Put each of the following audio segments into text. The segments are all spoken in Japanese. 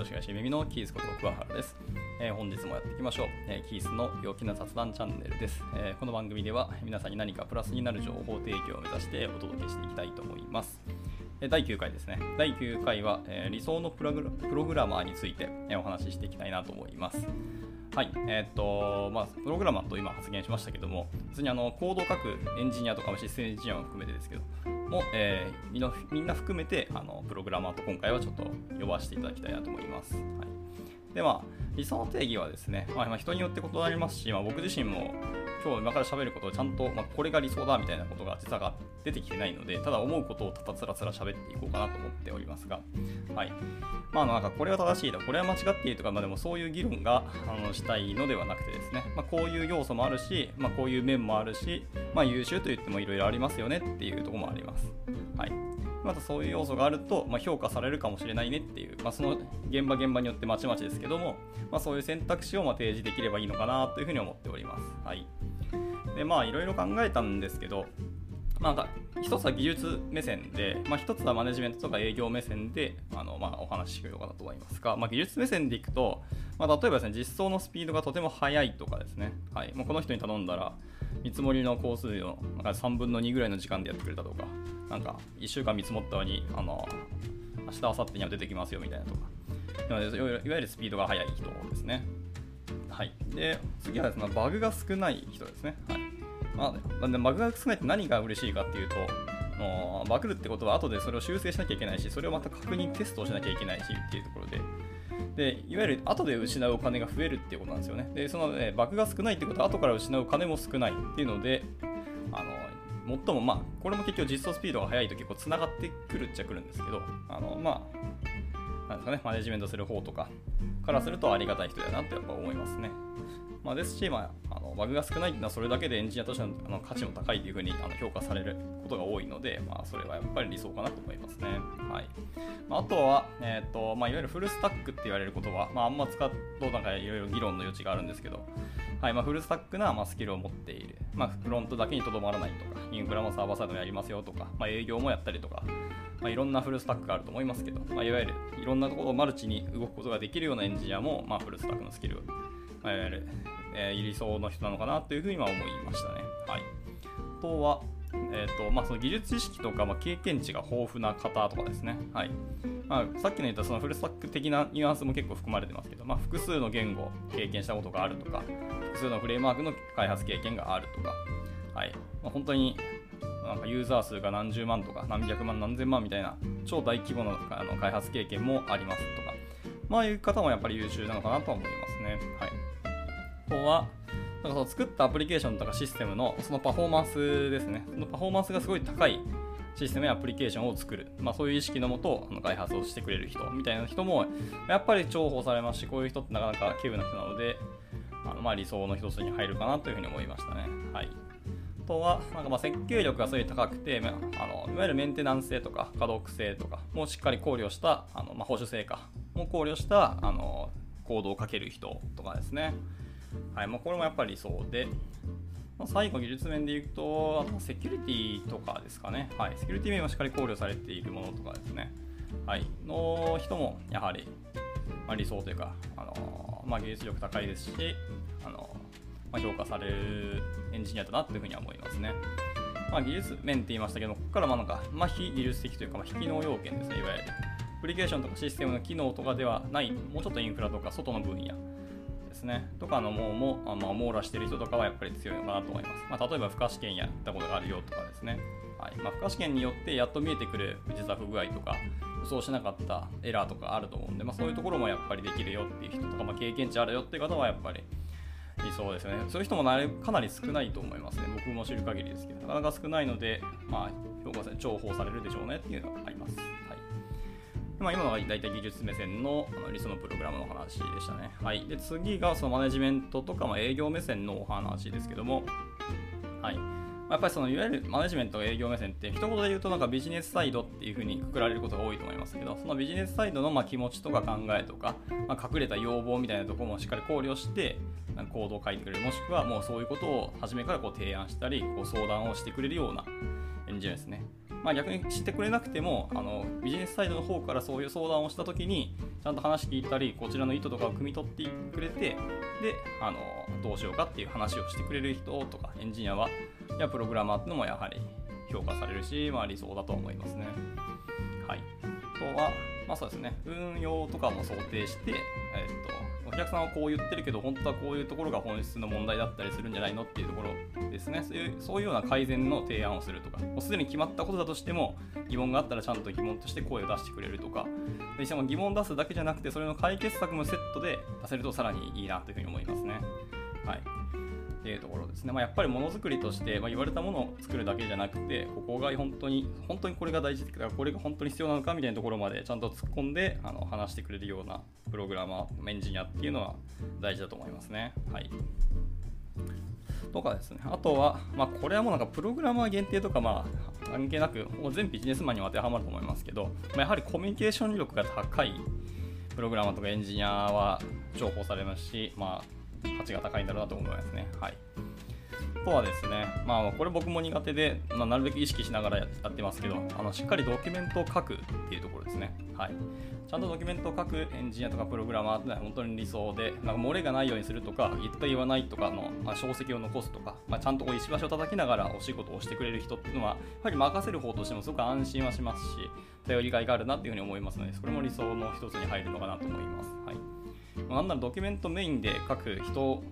株式会社耳のキースこと桑原です、えー、本日もやっていきましょう、えー、キースの陽気な雑談チャンネルです、えー、この番組では皆さんに何かプラスになる情報提供を目指してお届けしていきたいと思います。え第9回ですね。第9回は、えー、理想のプログラマーについて、えー、お話ししていきたいなと思います。はい、えー、っと、まあ、プログラマーと今発言しましたけども、別にあのコードを書くエンジニアとかシステムエンジニアも含めてですけども、えー、みんなみんな含めてあのプログラマーと今回はちょっと呼ばせていただきたいなと思います。はい、で、まあ、理想の定義はですね、まあ、人によって異なりますし、まあ、僕自身も今日今から喋ることをちゃんと、まあ、これが理想だみたいなことが実は出てきてないので、ただ思うことをただつらつら喋っていこうかなと思っておりますが、はい。まあ、なんかこれは正しいだ、これは間違っているとか、まあ、でもそういう議論があのしたいのではなくてですね、まあ、こういう要素もあるし、まあ、こういう面もあるし、まあ、優秀と言ってもいろいろありますよねっていうところもあります。はい。またそういう要素があると、まあ、評価されるかもしれないねっていう、まあ、その現場現場によってまちまちですけども、まあ、そういう選択肢をま提示できればいいのかなというふうに思っております。はい。で、まあ、いろいろ考えたんですけど、まあ、一つは技術目線で、まあ、一つはマネジメントとか営業目線であの、まあ、お話ししようかなと思いますが、まあ、技術目線でいくと、まあ、例えばですね、実装のスピードがとても速いとかですね、はい、もうこの人に頼んだら、見積もりの工数のなんか3分の2ぐらいの時間でやってくれたとか、なんか1週間見積もったのに、あの明日、明後日には出てきますよみたいなとか、いわゆるスピードが速い人ですね。はい、で次はですね、バグが少ない人ですね。はい。まあ、バグが少ないって何が嬉しいかっていうと、のバグるってことは後でそれを修正しなきゃいけないし、それをまた確認テストをしなきゃいけないしっていうところで、でいわゆる後で失うお金が増えるっていうことなんですよね。で、その、ね、バグが少ないってことは後から失うお金も少ないっていうので、あの最もまあ、これも結局実装スピードが速いと結構つながってくるっちゃくるんですけど、あのまあ、なんですかね、マネジメントする方とかからするとありがたい人だなってやっぱ思いますね。まあ、ですし、まあ、あのバグが少ないっていうのはそれだけでエンジニアとしてのあの価値も高いというふうにあの評価されることが多いので、まあ、それはやっぱり理想かなと思いますね。はいまあ、あとは、えーとまあ、いわゆるフルスタックって言われる言葉、まあ、あんま使うとなんかいろいろ議論の余地があるんですけど、はいまあ、フルスタックな、まあ、スキルを持っている、まあ、フロントだけにとどまらないとか、インフラもサーバーサイドもやりますよとか、まあ、営業もやったりとか、まあ、いろんなフルスタックがあると思いますけど、まあ、いわゆるいろんなところをマルチに動くことができるようなエンジニアも、まあ、フルスタックのスキル、えー、理想の人なのかなというふうには思いましたね。はい、あとは、えーとまあ、その技術知識とか、まあ、経験値が豊富な方とかですね。はいまあ、さっきの言ったそのフルスタック的なニュアンスも結構含まれてますけど、まあ、複数の言語を経験したことがあるとか、複数のフレームワークの開発経験があるとか、はいまあ、本当になんかユーザー数が何十万とか何百万何千万みたいな超大規模なあの開発経験もありますとか、まあいう方もやっぱり優秀なのかなとは思いますね。はいとは、なんかその作ったアプリケーションとかシステムのそのパフォーマンスですね。そのパフォーマンスがすごい高いシステムやアプリケーションを作る。まあそういう意識のもと開発をしてくれる人みたいな人もやっぱり重宝されますし、こういう人ってなかなか稀有な人なので、あのまあ理想の一つに入るかなというふうに思いましたね。はい。あとは、なんかまあ設計力がすごい高くて、まあ、あのいわゆるメンテナンス性とか可読性とかもしっかり考慮したあの、まあ、保守性かも考慮したあのコードをかける人とかですね。はいまあ、これもやっぱりそうで、まあ、最後技術面でいくと、あとセキュリティとかですかね、はい、セキュリティ面もしっかり考慮されているものとかですね、はい、の人もやはり、まあ、理想というか、あのまあ、技術力高いですし、あのまあ、評価されるエンジニアだなというふうには思いますね。まあ、技術面って言いましたけど、ここからまあなんか、まあ、非技術的というか、まあ、非機能要件ですね、いわゆる。アプリケーションとかシステムの機能とかではない、もうちょっとインフラとか外の分野ですね、とかのもも、あまあ、網羅してる人とかはやっぱり強いのかなと思います。まあ、例えば、負荷試験やったことがあるよとかですね、はいまあ、負荷試験によってやっと見えてくる実は不具合とか、予想しなかったエラーとかあると思うんで、まあ、そういうところもやっぱりできるよっていう人とか、まあ、経験値あるよっていう方はやっぱりいそうですね。そういう人もなかなり少ないと思いますね。僕も知る限りですけど、なかなか少ないので、まあ、評価され、重宝されるでしょうねっていうのがあります。はいまあ、今のは大体技術目線のあの理想のプログラムの話でしたね。はい、で次がそのマネジメントとか、ま、営業目線のお話ですけども、はい。まやっぱりそのいわゆるマネジメントと営業目線って一言で言うとなんかビジネスサイドっていう風にくくられることが多いと思いますけどそのビジネスサイドのま気持ちとか考えとか、まあ、隠れた要望みたいなところもしっかり考慮してコードを書いてくれる、もしくはもうそういうことを初めからこう提案したり、こう相談をしてくれるようなエンジニアですね。まあ、逆にしてくれなくてもあのビジネスサイドの方からそういう相談をしたときにちゃんと話聞いたりこちらの意図とかを汲み取ってくれてであのどうしようかっていう話をしてくれる人とかエンジニアはやプログラマーってのもやはり評価されるし、まあ、理想だと思いますね。はい、あとは、まあ、そうですね。運用とかも想定して、えっとお客さんはこう言ってるけど本当はこういうところが本質の問題だったりするんじゃないのっていうところですね。そういうそういうような改善の提案をするとかもうすでに決まったことだとしても疑問があったらちゃんと疑問として声を出してくれるとかでしかも疑問を出すだけじゃなくてそれの解決策もセットで出せるとさらにいいなというふうに思いますね。はい。っていうところですね。まあ、やっぱりものづくりとして、まあ、言われたものを作るだけじゃなくて、ここが本当に、本当にこれが大事だから、これが本当に必要なのかみたいなところまでちゃんと突っ込んであの話してくれるようなプログラマー、エンジニアっていうのは大事だと思いますね。はい。とかですね。あとは、まあ、これはもうなんかプログラマー限定とか、まあ、関係なく、もう全ビジネスマンにも当てはまると思いますけど、まあ、やはりコミュニケーション力が高いプログラマーとかエンジニアは重宝されますし、まあ、価値が高いんだろうなと思いますね。はい。とはですね、まあ、これ僕も苦手で、まあ、なるべく意識しながらやってますけど、あのしっかりドキュメントを書くっていうところですね。はい。ちゃんとドキュメントを書くエンジニアとかプログラマーってのは本当に理想で、なんか漏れがないようにするとか、言った言わないとかの、まあ、証跡を残すとか、まあ、ちゃんとこう石橋を叩きながらお仕事をしてくれる人っていうのは、やはり任せる方としてもすごく安心はしますし、頼りがいがあるなっていうふうに思いますので、それも理想の一つに入るのかなと思います。はい。なんならドキュメントメインで書く人を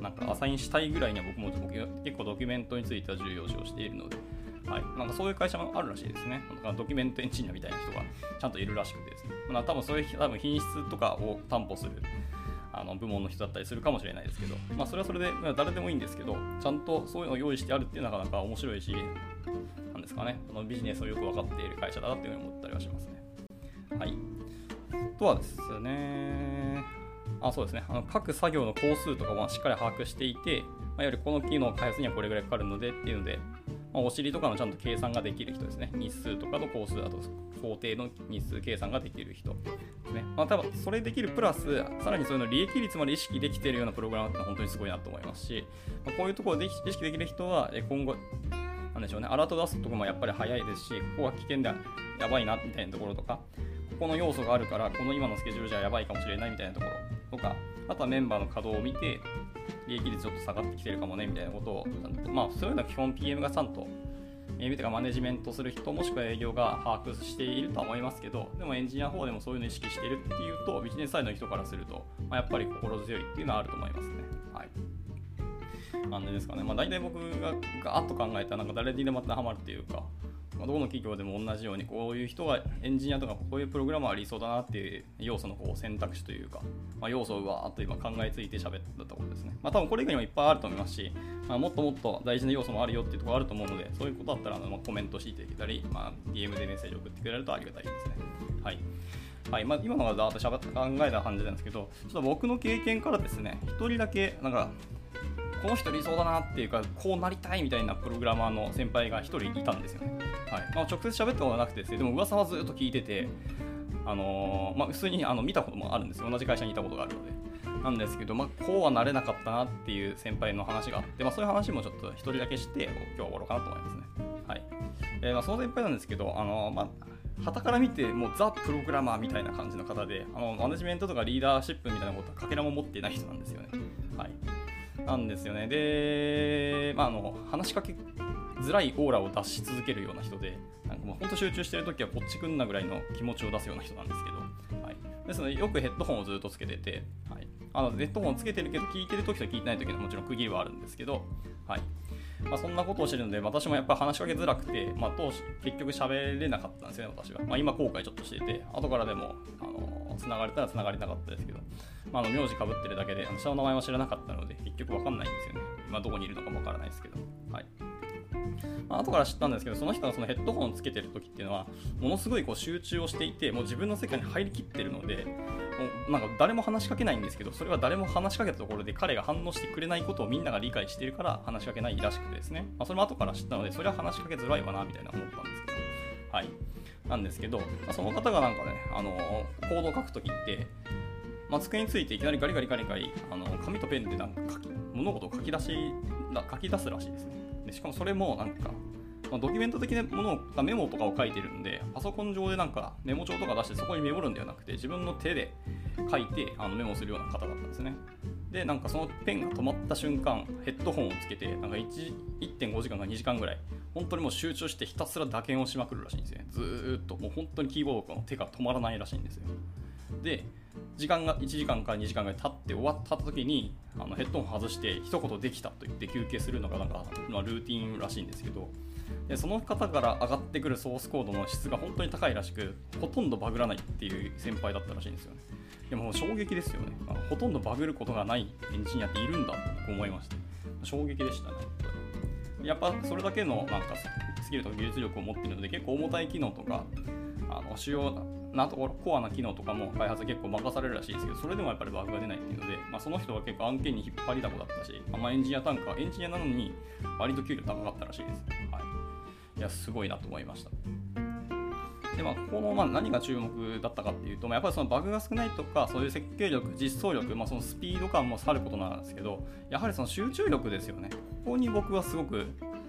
なんかアサインしたいぐらいには僕も結構ドキュメントについては重要視をしているので、はい、なんかそういう会社もあるらしいですね。だかドキュメントエンジニアみたいな人がちゃんといるらしくてですね。まあ、多分そういう多分品質とかを担保するあの部門の人だったりするかもしれないですけど、まあ、それはそれで、まあ、誰でもいいんですけど、ちゃんとそういうのを用意してあるっていうのはなかなか面白いし、なんですかね、このビジネスをよく分かっている会社だなっていうふうに思ったりはしますね。はい。とはですね、あそうですねあの各作業の工数とかもしっかり把握していて、まあ、よりこの機能を開発にはこれぐらいかかるのでっていうので、まあ、お尻とかのちゃんと計算ができる人ですね。日数とかの工数、あと工程の日数計算ができる人ですね。まあ、多分それできるプラス、さらにそういうの利益率まで意識できているようなプログラマーって本当にすごいなと思いますし、まあ、こういうところで意識できる人は今後、なんでしょうね、アラート出すとこもやっぱり早いですし、ここは危険でやばいなみたいなところとか、ここの要素があるから、この今のスケジュールじゃやばいかもしれないみたいなところとか、あとはメンバーの稼働を見て、利益率ちょっと下がってきてるかもねみたいなことを、まあ、そういうのは基本 PM がちゃんと、PM とかマネジメントする人、もしくは営業が把握しているとは思いますけど、でもエンジニアの方でもそういうの意識しているっていうと、ビジネスサイドの人からすると、まあ、やっぱり心強いっていうのはあると思いますね。はい。なんでですかね。まあ、大体僕がガーッと考えたら、なんか誰にでも当てはまるっていうか、まあ、どこの企業でも同じようにこういう人がエンジニアとかこういうプログラマーありそうだなっていう要素のこう選択肢というか、まあ、要素をわーっと今考えついて喋ったところですね。まあ、多分これ以外にもいっぱいあると思いますし、まあ、もっともっと大事な要素もあるよっていうところあると思うので、そういうことだったらあの、ま、コメントしていただけたり、まあ、DM でメッセージ送ってくれるとありがたいですね。はい。はいまあ、今のがざーっとしゃべ考えた感じなんですけど、ちょっと僕の経験からですね、1人だけなんかこの人理想だなっていうかこうなりたいみたいなプログラマーの先輩が1人いたんですよね、はい。まあ、直接喋ったことはなくてですね。でも噂はずっと聞いててあのー、まあ、普通にあの見たこともあるんですよ。同じ会社にいたことがあるので。なんですけど、まあ、こうはなれなかったなっていう先輩の話があって、まあ、そういう話もちょっと1人だけして今日は終わろうかなと思いますね。はい。えー、まあ、その先輩なんですけどあのー、まあ旗から見てもうザ・プログラマーみたいな感じの方であのマネジメントとかリーダーシップみたいなことはかけらも持ってない人なんですよね。はい、なんですよね。で、まあ、あの話しかけづらいオーラを出し続けるような人で、なんかもう本当集中してるときはこっち来んなぐらいの気持ちを出すような人なんですけど、はい、ですので、よくヘッドホンをずっとつけてて、はい、あのヘッドホンつけてるけど、聞いてるときと聞いてないときのもちろん区切りはあるんですけど、はい。まあ、そんなことをしてるので、私もやっぱり話しかけづらくて、まあ、当時結局喋れなかったんですよね、私は。まあ、今後悔ちょっとしてて、後からでも、あの、繋がれたら繋がれなかったですけど、まあ、あの名字かぶってるだけであの、下の名前は知らなかったので、結局わかんないんですよね。今どこにいるのかもわからないですけど。はい。まあ、後から知ったんですけど、その人がそのヘッドホンをつけてる時っていうのは、ものすごいこう集中をしていて、もう自分の世界に入りきってるので、もうなんか誰も話しかけないんですけど、それは誰も話しかけたところで彼が反応してくれないことをみんなが理解しているから話しかけないらしくてですね、まあ、それも後から知ったので、それは話しかけづらいわな、みたいな思ったんですけど、はい。なんですけど、まあ、その方がなんかね、あのコードを書くときって、まあ、机についていきなりガリガリガリガリあの紙とペンでなんか書き物事を書き出し書き出すらしいですね。でしかもそれもなんか、まあ、ドキュメント的なものをメモとかを書いてるんでパソコン上でなんかメモ帳とか出してそこにメモるんではなくて自分の手で書いてあのメモするような方だったんですね。でなんかそのペンが止まった瞬間ヘッドホンをつけてなんか1.5時間か2時間ぐらい本当にもう集中してひたすら打鍵をしまくるらしいんですね。ずーっと。もう本当にキーボードの手が止まらないらしいんですよ。で時間が1時間から2時間ぐらい経って終わった時にあのヘッドホン外して一言できたと言って休憩するのがなんか、まあ、ルーティンらしいんですけどでその方から上がってくるソースコードの質が本当に高いらしくほとんどバグらないっていう先輩だったらしいんですよね。でも衝撃ですよね。あほとんどバグることがないエンジニアっているんだと思いました。衝撃でしたね。やっぱそれだけのなんかスキルとか技術力を持っているので結構重たい機能とかあの主要なところコアな機能とかも開発結構任されるらしいですけどそれでもやっぱりバグが出ないっていうので、まあ、その人は結構案件に引っ張りだこだったし、まあ、エンジニア単価エンジニアなのに割と給料高かったらしいです、はい、いやすごいなと思いました。でまあ、このまあ何が注目だったかっていうと、まあ、やっぱりそのバグが少ないとかそういう設計力実装力、まあ、そのスピード感もさることなんですけどやはりその集中力ですよね。ここに僕はすごく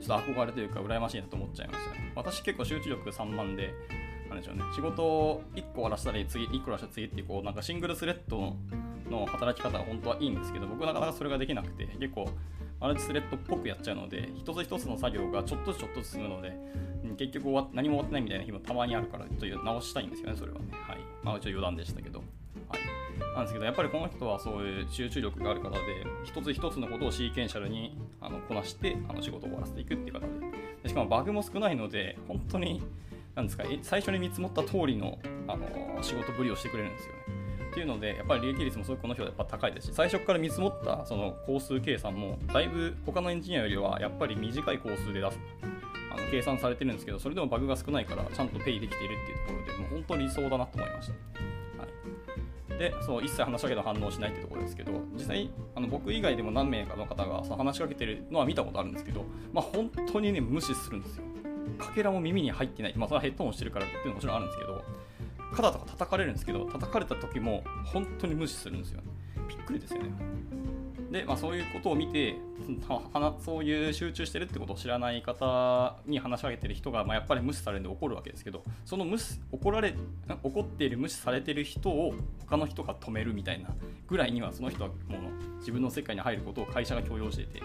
ちょっと憧れというか羨ましいなと思っちゃいましたね。私結構集中力散漫でなんでしょうね、仕事を1個終わらせたり、次、1個終わらせたら次っていう、こう、なんかシングルスレッドの働き方は本当はいいんですけど、僕はなかなかそれができなくて、結構、マルチスレッドっぽくやっちゃうので、一つ一つの作業がちょっとずつちょっとずつ進むので、結局終わ何も終わってないみたいな日もたまにあるから、ちょっと直したいんですよね、それはね。はい。まあ、ちょ余談でしたけど。はい。なんですけど、やっぱりこの人はそういう集中力がある方で、一つ一つのことをシーケンシャルにあのこなしてあの仕事を終わらせていくっていう方でで、しかもバグも少ないので、本当になんですか最初に見積もった通りの、あの仕事ぶりをしてくれるんですよね。っていうので、やっぱり利益率もすごくこの人はやっぱ高いですし、最初から見積もったその工数計算も、だいぶ他のエンジニアよりはやっぱり短い工数で出すあの計算されてるんですけど、それでもバグが少ないから、ちゃんとペイできているっていうところで、もう本当に理想だなと思いました。はい、で、そう一切話しかけた反応しないってところですけど、実際、あの僕以外でも何名かの方がその話しかけてるのは見たことあるんですけど、まあ、本当にね、無視するんですよ。かけらも耳に入ってない、まあ、それはヘッドホンしてるからっていうのももちろんあるんですけど、肩とか叩かれるんですけど、叩かれた時も本当に無視するんですよ、びっくりですよね。で、まあ、そういうことを見て、そういう集中してるってことを知らない方に話しかけてる人が、まあ、やっぱり無視されるんで怒るわけですけど、その無視怒られ怒っている無視されてる人を他の人が止めるみたいなぐらいには、その人はもう自分の世界に入ることを会社が強要していて、い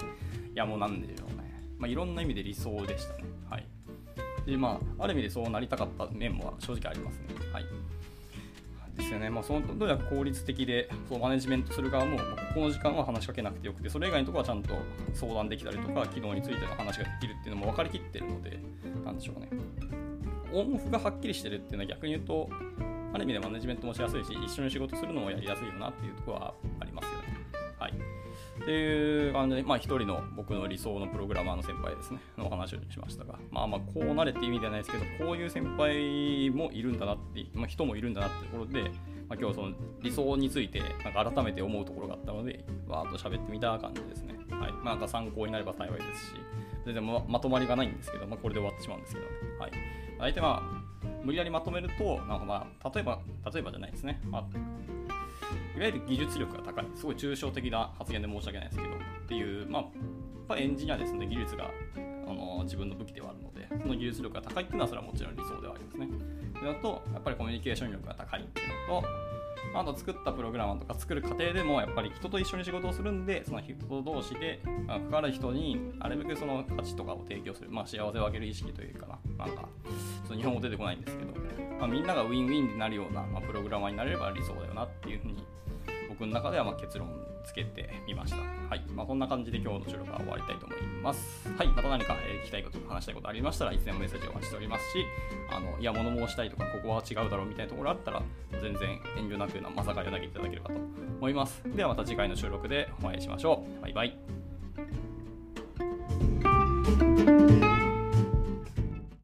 やもうなんでしょうね。まあ、いろんな意味で理想でしたね。はい。でまあ、ある意味でそうなりたかった面も正直ありますね。はい。ですよね。まあ、そのどうやら効率的で、そうマネジメントする側も、この時間は話しかけなくてよくて、それ以外のところはちゃんと相談できたりとか、機能についての話ができるっていうのも分かりきってるので、なんでしょうね。オンオフがはっきりしてるっていうのは逆に言うと、ある意味でマネジメントもしやすいし、一緒に仕事するのもやりやすいよなっていうところはありますよね。っていう感じで、まあ、一人の僕の理想のプログラマーの先輩ですね、の話をしましたが、まあまあ、こうなれって意味ではないですけど、こういう先輩もいるんだなって、まあ、人もいるんだなってところで、まあ、今日その理想について、なんか改めて思うところがあったので、わーっと喋ってみた感じですね。はい。まあ、なんか参考になれば幸いですし、全然ままとまりがないんですけど、まあ、これで終わってしまうんですけど、はい。相手は、無理やりまとめると、なんかまあ、例えば、例えばじゃないですね。まあいわゆる技術力が高い、すごい抽象的な発言で申し訳ないですけど、っていう、まあ、やっぱエンジニアですので、技術があの自分の武器ではあるので、その技術力が高いっていうのは、それはもちろん理想ではありますね。それだと、やっぱりコミュニケーション力が高いっていうのと、あと作ったプログラマーとか作る過程でもやっぱり人と一緒に仕事をするんでその人同士で関わる人になるべくその価値とかを提供する、まあ、幸せを上げる意識というかななんかその日本語出てこないんですけど、まあ、みんながウィンウィンになるような、まあ、プログラマーになれれば理想だよなっていうふうに僕の中ではま結論つけてみました。はい。まあ、こんな感じで今日の収録は終わりたいと思います。はい。また何か、え聞きたいこと、話したいことありましたらいつでもメッセージをお待ちしておりますし、あの、いや、物申したいとか、ここは違うだろうみたいなところあったら、全然遠慮なくまさかやなきいただければと思います。ではまた次回の収録でお会いしましょう。バイバイ。